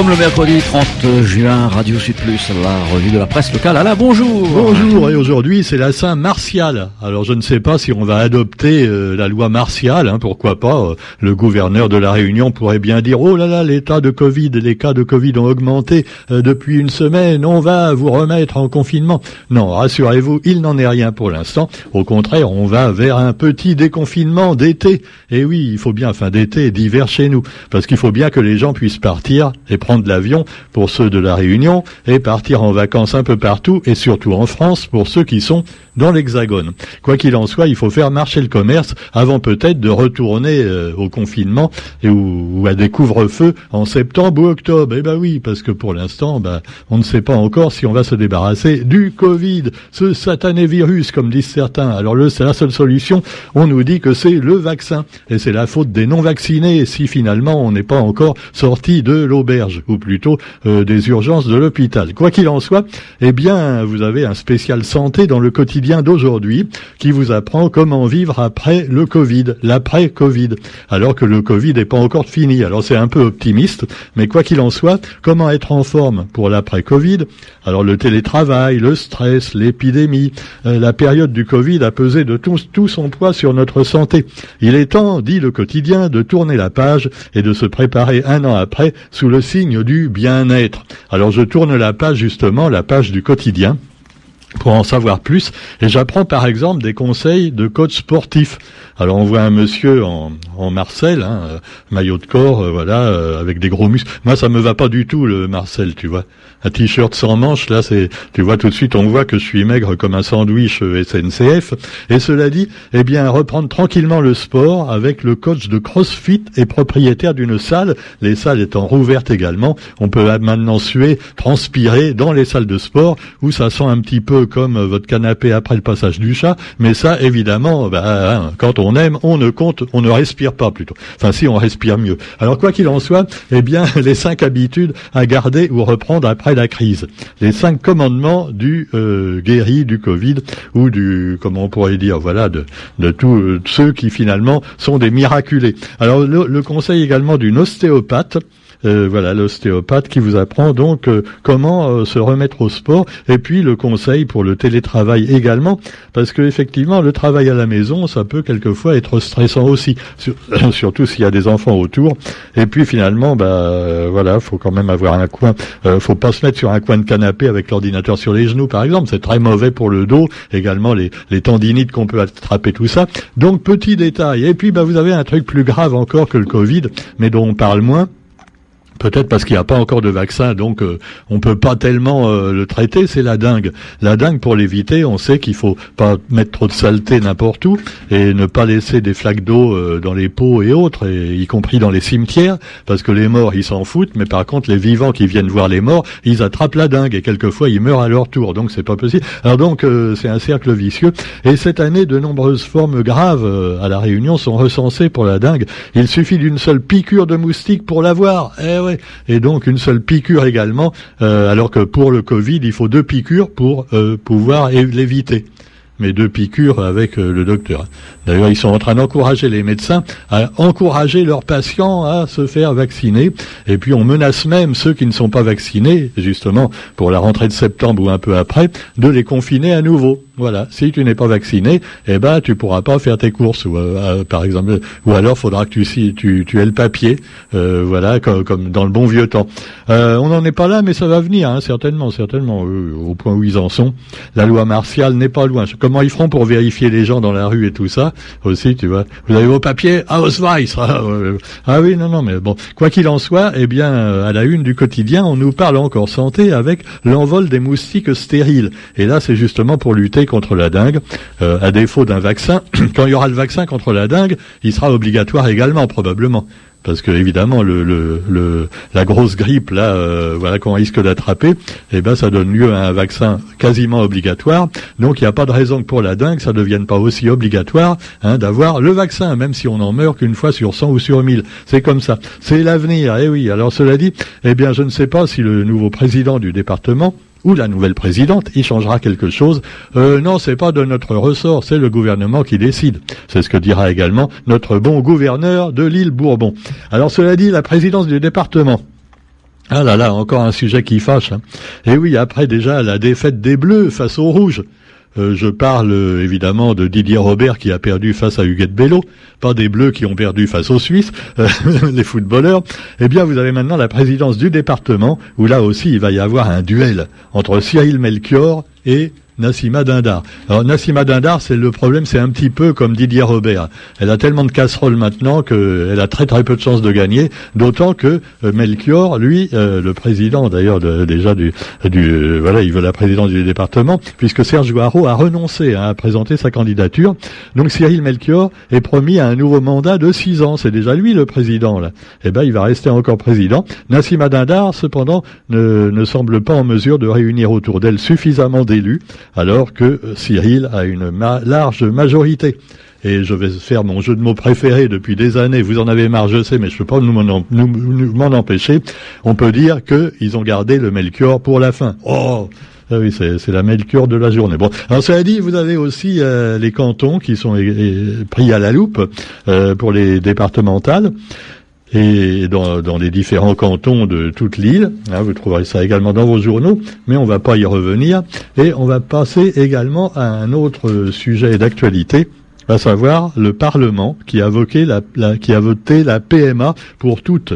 sommes le mercredi 30 juin, Radio Sud Plus, la revue de la presse locale. Alain, bonjour Bonjour, et aujourd'hui c'est la Saint Martial. Alors je ne sais pas si on va adopter euh, la loi martiale, hein, pourquoi pas. Euh, le gouverneur de la Réunion pourrait bien dire, oh là là, l'état de Covid, les cas de Covid ont augmenté euh, depuis une semaine, on va vous remettre en confinement. Non, rassurez-vous, il n'en est rien pour l'instant. Au contraire, on va vers un petit déconfinement d'été. Et oui, il faut bien, fin d'été, d'hiver chez nous, parce qu'il faut bien que les gens puissent partir et prendre l'avion pour ceux de la Réunion et partir en vacances un peu partout et surtout en France pour ceux qui sont dans l'Hexagone. Quoi qu'il en soit, il faut faire marcher le commerce avant peut-être de retourner euh, au confinement et ou, à des couvre-feux en septembre ou octobre. Eh ben oui, parce que pour l'instant, ben, on ne sait pas encore si on va se débarrasser du Covid, ce satané virus, comme disent certains. Alors le, c'est la seule solution. On nous dit que c'est le vaccin et c'est la faute des non-vaccinés si finalement on n'est pas encore sorti de l'auberge ou plutôt euh, des urgences de l'hôpital. Quoi qu'il en soit, eh bien, vous avez un spécial santé dans le quotidien d'aujourd'hui qui vous apprend comment vivre après le Covid, l'après-Covid, alors que le Covid n'est pas encore fini. Alors c'est un peu optimiste, mais quoi qu'il en soit, comment être en forme pour l'après-Covid? Alors le télétravail, le stress, l'épidémie, euh, la période du Covid a pesé de tout, tout son poids sur notre santé. Il est temps, dit le quotidien, de tourner la page et de se préparer un an après sous le signe du bien-être. Alors je tourne la page justement, la page du quotidien pour en savoir plus. Et j'apprends par exemple des conseils de coach sportif. Alors on voit un monsieur en, en Marcel, hein, euh, maillot de corps, euh, voilà, euh, avec des gros muscles. Moi ça me va pas du tout le Marcel, tu vois. Un t-shirt sans manches, là c'est, tu vois tout de suite, on voit que je suis maigre comme un sandwich SNCF. Et cela dit, eh bien reprendre tranquillement le sport avec le coach de CrossFit et propriétaire d'une salle, les salles étant rouvertes également. On peut maintenant suer, transpirer dans les salles de sport où ça sent un petit peu comme votre canapé après le passage du chat. Mais ça, évidemment, bah, hein, quand on on aime, on ne compte, on ne respire pas plutôt. Enfin, si on respire mieux. Alors quoi qu'il en soit, eh bien, les cinq habitudes à garder ou reprendre après la crise. Les cinq commandements du euh, guéri du Covid ou du, comment on pourrait dire, voilà, de, de tous euh, ceux qui finalement sont des miraculés. Alors le conseil également d'une ostéopathe euh, voilà l'ostéopathe qui vous apprend donc euh, comment euh, se remettre au sport et puis le conseil pour le télétravail également parce que effectivement le travail à la maison ça peut quelquefois être stressant aussi surtout s'il y a des enfants autour. Et puis finalement bah voilà faut quand même avoir un coin faut pas se mettre sur un coin de canapé avec l'ordinateur sur les genoux par exemple. C'est très mauvais pour le dos également les, tendinites qu'on peut attraper tout ça. Donc petit détail. Et puis bah vous avez un truc plus grave encore que le Covid mais dont on parle moins Peut-être parce qu'il n'y a pas encore de vaccin, donc euh, on peut pas tellement euh, le traiter. C'est la dingue. La dingue pour l'éviter, on sait qu'il faut pas mettre trop de saleté n'importe où et ne pas laisser des flaques d'eau euh, dans les pots et autres, et, y compris dans les cimetières, parce que les morts ils s'en foutent, mais par contre les vivants qui viennent voir les morts, ils attrapent la dingue et quelquefois ils meurent à leur tour. Donc c'est pas possible. Alors donc c'est un cercle vicieux. Et cette année, de nombreuses formes graves à la Réunion sont recensées pour la dingue. Il suffit d'une seule piqûre de moustique pour l'avoir. Eh et donc une seule piqûre également, euh, alors que pour le Covid, il faut deux piqûres pour euh, pouvoir l'éviter mais deux piqûres avec euh, le docteur. D'ailleurs, ils sont en train d'encourager les médecins à encourager leurs patients à se faire vacciner. Et puis, on menace même ceux qui ne sont pas vaccinés, justement, pour la rentrée de septembre ou un peu après, de les confiner à nouveau. Voilà. Si tu n'es pas vacciné, eh ben, tu pourras pas faire tes courses, ou, euh, par exemple, ou alors faudra que tu, tu, tu aies le papier, euh, voilà, comme, dans le bon vieux temps. on n'en est pas là, mais ça va venir, hein, certainement, certainement, au point où ils en sont. La loi martiale n'est pas loin. Comment ils feront pour vérifier les gens dans la rue et tout ça? Aussi, tu vois. Vous avez vos papiers? Ausweis. Ah, ah oui, non, non, mais bon, quoi qu'il en soit, eh bien, euh, à la une du quotidien, on nous parle encore santé avec l'envol des moustiques stériles. Et là, c'est justement pour lutter contre la dengue. Euh, à défaut d'un vaccin, quand il y aura le vaccin contre la dengue, il sera obligatoire également, probablement. Parce que évidemment le, le, la grosse grippe là euh, voilà qu'on risque d'attraper eh ben ça donne lieu à un vaccin quasiment obligatoire. Donc il n'y a pas de raison que pour la dengue ça ne devienne pas aussi obligatoire hein, d'avoir le vaccin même si on en meurt qu'une fois sur 100 ou sur 1000 c'est comme ça. C'est l'avenir. Eh oui. Alors cela dit eh bien je ne sais pas si le nouveau président du département ou la nouvelle présidente y changera quelque chose. Euh, non, c'est pas de notre ressort, c'est le gouvernement qui décide. C'est ce que dira également notre bon gouverneur de l'île Bourbon. Alors cela dit, la présidence du département Ah là là, encore un sujet qui fâche. Hein. Et oui, après déjà la défaite des Bleus face aux Rouges. Euh, je parle euh, évidemment de Didier Robert qui a perdu face à Huguette Bello, pas des Bleus qui ont perdu face aux Suisses, euh, les footballeurs. Eh bien, vous avez maintenant la présidence du département où là aussi il va y avoir un duel entre Cyril Melchior et Nassima Dindar. Alors Nassima Dindar, c'est le problème, c'est un petit peu comme Didier Robert. Elle a tellement de casseroles maintenant qu'elle a très très peu de chances de gagner, d'autant que euh, Melchior, lui, euh, le président d'ailleurs déjà du, du euh, voilà, il veut la présidence du département, puisque Serge Guaro a renoncé à présenter sa candidature. Donc Cyril Melchior est promis à un nouveau mandat de six ans. C'est déjà lui le président là. Eh ben, il va rester encore président. Nassima Dindar, cependant, ne semble pas en mesure de réunir autour d'elle suffisamment d'élus alors que Cyril a une large majorité. Et je vais faire mon jeu de mots préféré depuis des années. Vous en avez marre, je sais, mais je ne peux pas m'en empêcher. On peut dire qu'ils ont gardé le Melchior pour la fin. Oh ah oui, c'est la Melchior de la journée. Bon, alors cela dit, vous avez aussi euh, les cantons qui sont pris à la loupe euh, pour les départementales et dans, les différents cantons de toute l'île. Hein, vous trouverez ça également dans vos journaux, mais on ne va pas y revenir. Et on va passer également à un autre sujet d'actualité, à savoir le Parlement qui a, voté la, qui a voté la PMA pour toutes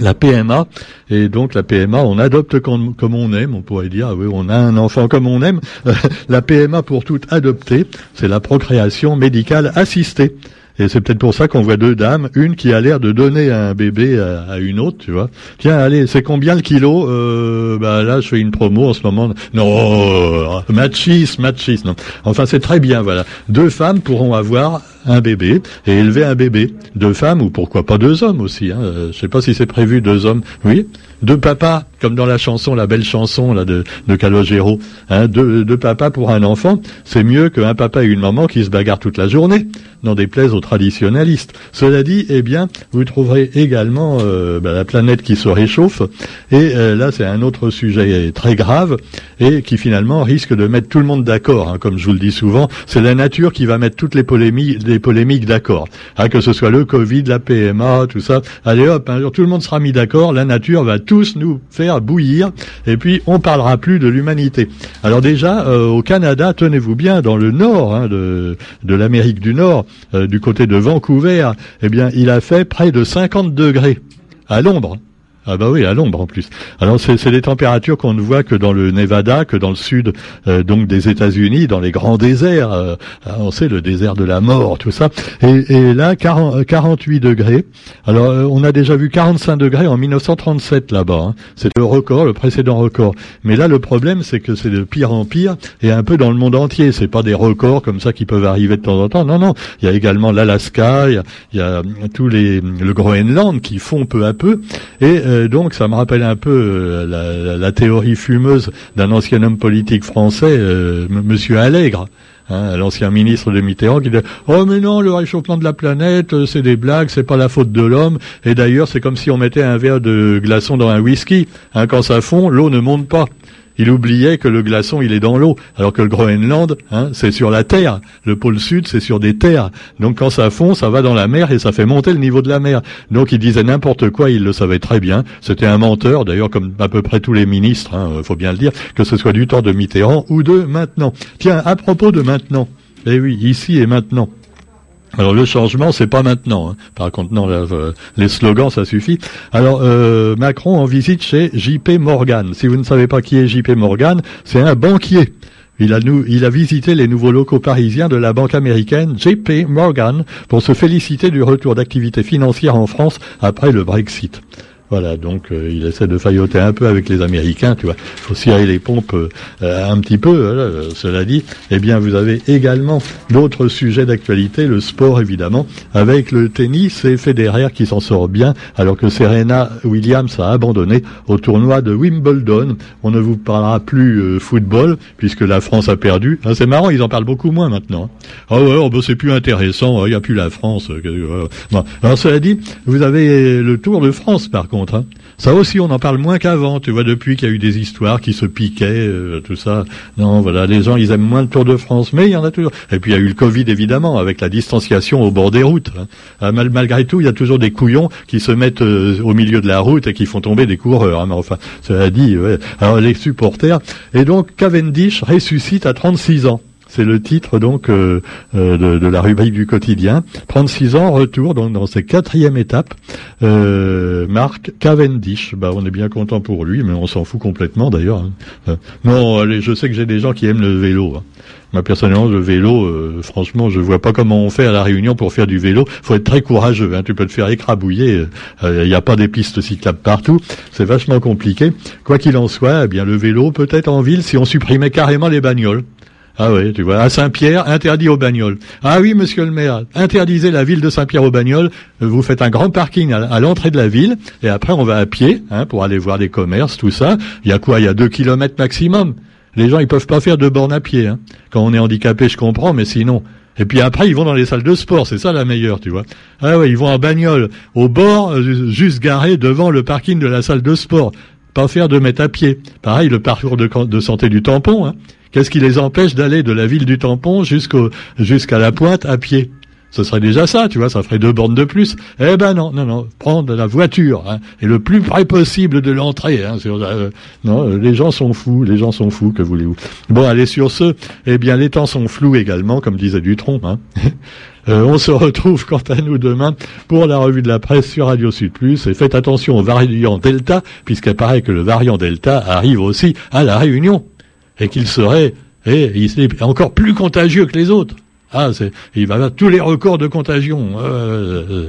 la PMA, et donc la PMA, on adopte comme, on aime, on pourrait dire, oui, on a un enfant comme on aime. la PMA pour toutes adoptée, c'est la procréation médicale assistée. Et c'est peut-être pour ça qu'on voit deux dames, une qui a l'air de donner un bébé à, une autre, tu vois. Tiens, allez, c'est combien le kilo? Euh, Bah là, je fais une promo en ce moment. Non, machis, machis, non. Enfin, c'est très bien, voilà. Deux femmes pourront avoir un bébé et élever un bébé. Deux femmes ou pourquoi pas deux hommes aussi. Hein. Euh, je sais pas si c'est prévu deux hommes. Oui, deux papas comme dans la chanson, la belle chanson là de, Calogero. Hein. Deux, deux papas pour un enfant, c'est mieux qu'un papa et une maman qui se bagarrent toute la journée. N'en déplaise aux traditionnalistes. Cela dit, eh bien, vous trouverez également euh, bah, la planète qui se réchauffe. Et euh, là, c'est un autre sujet très grave et qui finalement risque de mettre tout le monde d'accord. Hein, comme je vous le dis souvent, c'est la nature qui va mettre toutes les polémiques polémiques d'accord. Hein, que ce soit le Covid, la PMA, tout ça. Allez hop, jour tout le monde sera mis d'accord, la nature va nous faire bouillir, et puis on parlera plus de l'humanité. Alors déjà, euh, au Canada, tenez-vous bien, dans le nord hein, de, de l'Amérique du Nord, euh, du côté de Vancouver, eh bien, il a fait près de 50 degrés à l'ombre. Ah bah oui, à l'ombre en plus. Alors c'est des températures qu'on ne voit que dans le Nevada, que dans le sud euh, donc des États-Unis, dans les grands déserts. Euh, ah, on sait le désert de la mort, tout ça. Et, et là, 40, 48 degrés. Alors euh, on a déjà vu 45 degrés en 1937 là-bas. Hein. C'est le record, le précédent record. Mais là, le problème, c'est que c'est de pire en pire et un peu dans le monde entier. C'est pas des records comme ça qui peuvent arriver de temps en temps. Non, non. Il y a également l'Alaska, il, il, y a tous les le Groenland qui font peu à peu et euh, donc ça me rappelle un peu euh, la, théorie fumeuse d'un ancien homme politique français, euh, Monsieur Allègre. Hein, l'ancien ministre de Mitterrand qui dit oh mais non le réchauffement de la planète c'est des blagues c'est pas la faute de l'homme et d'ailleurs c'est comme si on mettait un verre de glaçon dans un whisky hein, quand ça fond l'eau ne monte pas il oubliait que le glaçon, il est dans l'eau, alors que le Groenland, hein, c'est sur la terre. Le pôle sud, c'est sur des terres. Donc quand ça fond, ça va dans la mer et ça fait monter le niveau de la mer. Donc il disait n'importe quoi, il le savait très bien. C'était un menteur, d'ailleurs comme à peu près tous les ministres, hein, faut bien le dire, que ce soit du temps de Mitterrand ou de maintenant. Tiens, à propos de maintenant, eh oui, ici et maintenant. Alors le changement, c'est pas maintenant. Hein. Par contre, non, les slogans, ça suffit. Alors euh, Macron en visite chez JP Morgan. Si vous ne savez pas qui est JP Morgan, c'est un banquier. Il a, il a visité les nouveaux locaux parisiens de la banque américaine JP Morgan pour se féliciter du retour d'activité financière en France après le Brexit. Voilà, donc euh, il essaie de failloter un peu avec les Américains, tu vois. Il faut cirer les pompes euh, un petit peu. Euh, cela dit, eh bien, vous avez également d'autres sujets d'actualité, le sport évidemment, avec le tennis et Federer qui s'en sort bien, alors que Serena Williams a abandonné au tournoi de Wimbledon. On ne vous parlera plus football puisque la France a perdu. Ah, c'est marrant, ils en parlent beaucoup moins maintenant. Ah ouais, oh, bah, c'est plus intéressant. Il n'y a plus la France. Cela dit, vous avez le Tour de France par contre. Ça aussi, on en parle moins qu'avant. Tu vois, depuis qu'il y a eu des histoires qui se piquaient, euh, tout ça. Non, voilà, les gens, ils aiment moins le Tour de France, mais il y en a toujours. Et puis il y a eu le Covid, évidemment, avec la distanciation au bord des routes. Hein. Ah, malgré tout, il y a toujours des couillons qui se mettent euh, au milieu de la route et qui font tomber des coureurs. Hein. Mais enfin, cela dit, les supporters. Et donc, Cavendish ressuscite à 36 ans. C'est le titre donc euh, euh, de, la rubrique du quotidien. 36 ans, retour donc dans ses quatrième étape. Euh, Marc Cavendish. Bah, on est bien content pour lui, mais on s'en fout complètement d'ailleurs. Hein. Euh, non, allez, je sais que j'ai des gens qui aiment le vélo. Hein. Moi personnellement, le vélo, franchement, je vois pas comment on fait à la Réunion pour faire du vélo. Faut être très courageux. Hein. Tu peux te faire écrabouiller. Il n'y a pas des pistes cyclables partout. C'est vachement compliqué. Quoi qu'il en soit, eh bien le vélo peut-être en ville si on supprimait carrément les bagnoles. Ah oui, tu vois, à Saint-Pierre, interdit aux bagnoles. Ah oui, monsieur le maire, interdisez la ville de Saint-Pierre aux bagnoles. Vous faites un grand parking à, l'entrée de la ville, et après on va à pied hein, pour aller voir les commerces, tout ça. Il y a quoi? Il y a deux kilomètres maximum. Les gens, ils peuvent pas faire deux bornes à pied. Hein. Quand on est handicapé, je comprends, mais sinon. Et puis après, ils vont dans les salles de sport, c'est ça la meilleure, tu vois. Ah oui, ils vont en bagnole, au bord, euh, juste garé devant le parking de la salle de sport. Pas faire deux mètres à pied. Pareil, le parcours de, de santé du tampon. Hein. Qu'est-ce qui les empêche d'aller de la ville du tampon jusqu'au jusqu'à la pointe à pied? Ce serait déjà ça, tu vois, ça ferait deux bornes de plus. Eh ben non, non, non, prendre la voiture hein, et le plus près possible de l'entrée. Hein, euh, non, les gens sont fous, les gens sont fous, que voulez-vous Bon, allez sur ce. Eh bien, les temps sont flous également, comme disait Dutronc. Hein. Euh, on se retrouve quant à nous demain pour la revue de la presse sur Radio Sud Plus. Et faites attention au variant Delta, puisqu'il paraît que le variant Delta arrive aussi à la Réunion et qu'il serait et encore plus contagieux que les autres. Ah, c'est, il va avoir tous les records de contagion. Euh,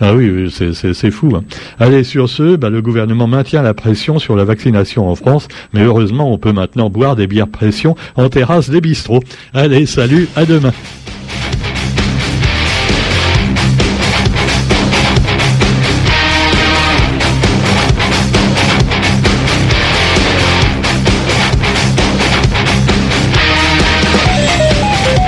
ah oui, c'est fou. Hein. Allez, sur ce, bah, le gouvernement maintient la pression sur la vaccination en France, mais heureusement, on peut maintenant boire des bières pression en terrasse des bistrots. Allez, salut, à demain.